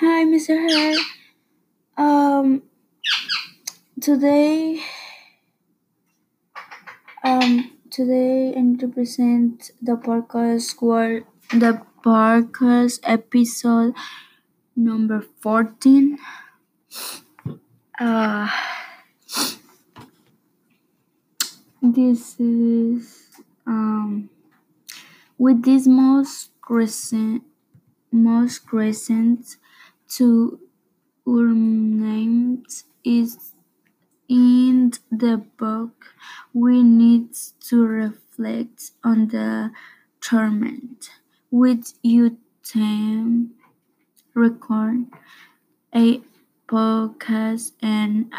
Hi, Mr. Hare. Um, today, um, today I need to present the podcast word, the podcast episode number fourteen. Uh, this is um with this most recent most recent two names is in the book. We need to reflect on the torment with you time record a podcast and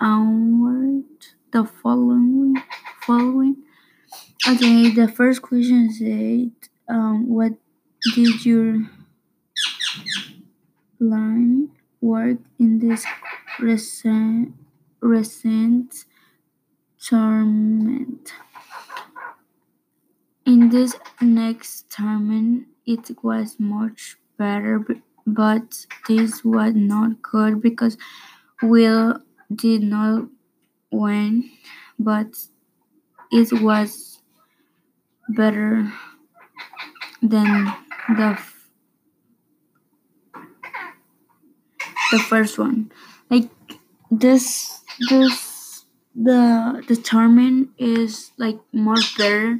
onward the following following. Okay the first question said um what did you learn work in this recent recent tournament. In this next tournament it was much better but this was not good because will did not win but it was better than the the first one. Like this this the the tournament is like more better.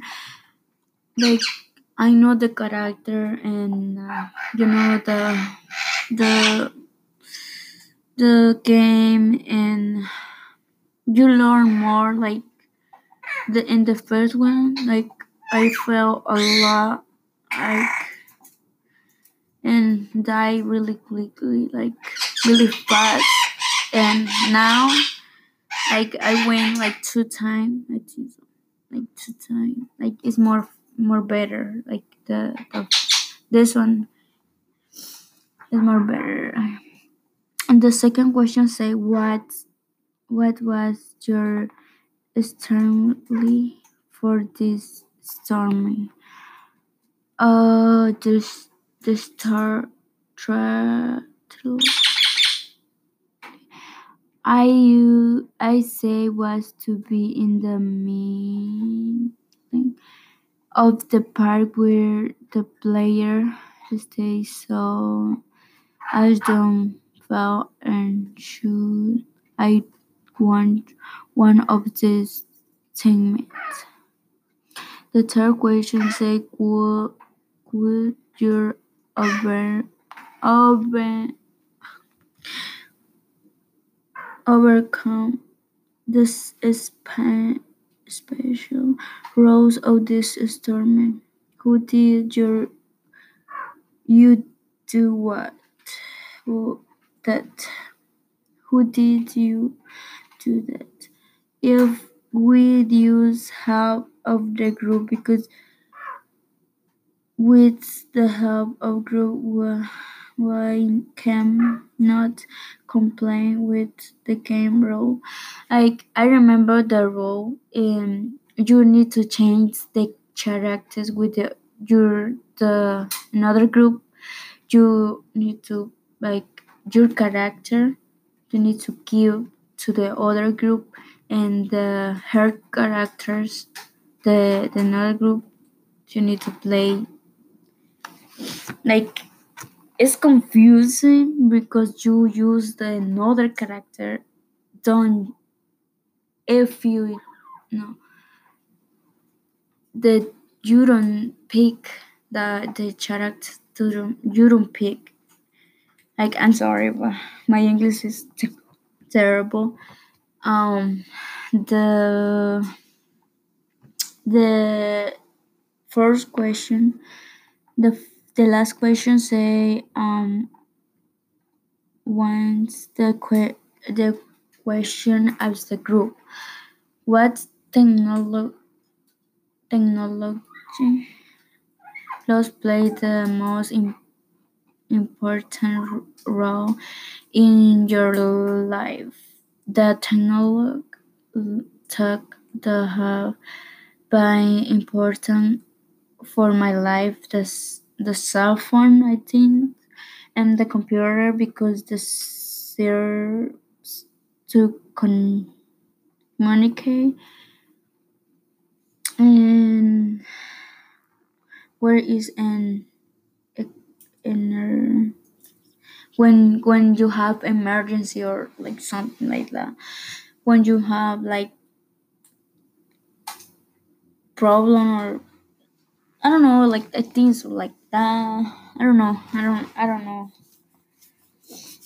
Like i know the character and uh, you know the the the game and you learn more like the in the first one. Like i felt a lot like and die really quickly like really fast. And now like i win like two times. Like two times. Like it's more more better. Like the, the this one is more better. And the second question say what what was your extremely for this stormy uh this the star tra- I say was to be in the middle of the park where the player stays so I don't fell and shoot I want one of these teammates. The third question say could could you over over overcome this special rules of this storm? Who did your you do what? Who that? Who did you do that? If we use help of the group because with the help of group we can not complain with the game rule. Like I remember the rule um you need to change the characters with the your the another group you need to like your character you need to give to the other group and the her characters the, the another group you need to play like it's confusing because you use the another character don't if you know that you don't pick the the character to the- you don't pick. Like i'm sorry but my english is terrible. Um the the first question the the last question say um once the que- the question as the group what technolo- technology laws play the most im- important role in your life? The technology took the have been important for my life the, s- the cell phone i think and the computer because the serves to communicate and where is an inner when when you have emergency or like something like that. When you have like problem or I don't know like uh, things like that. I don't know. I don't I don't know.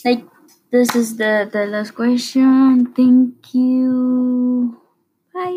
Like this is the the last question. Thank you. Bye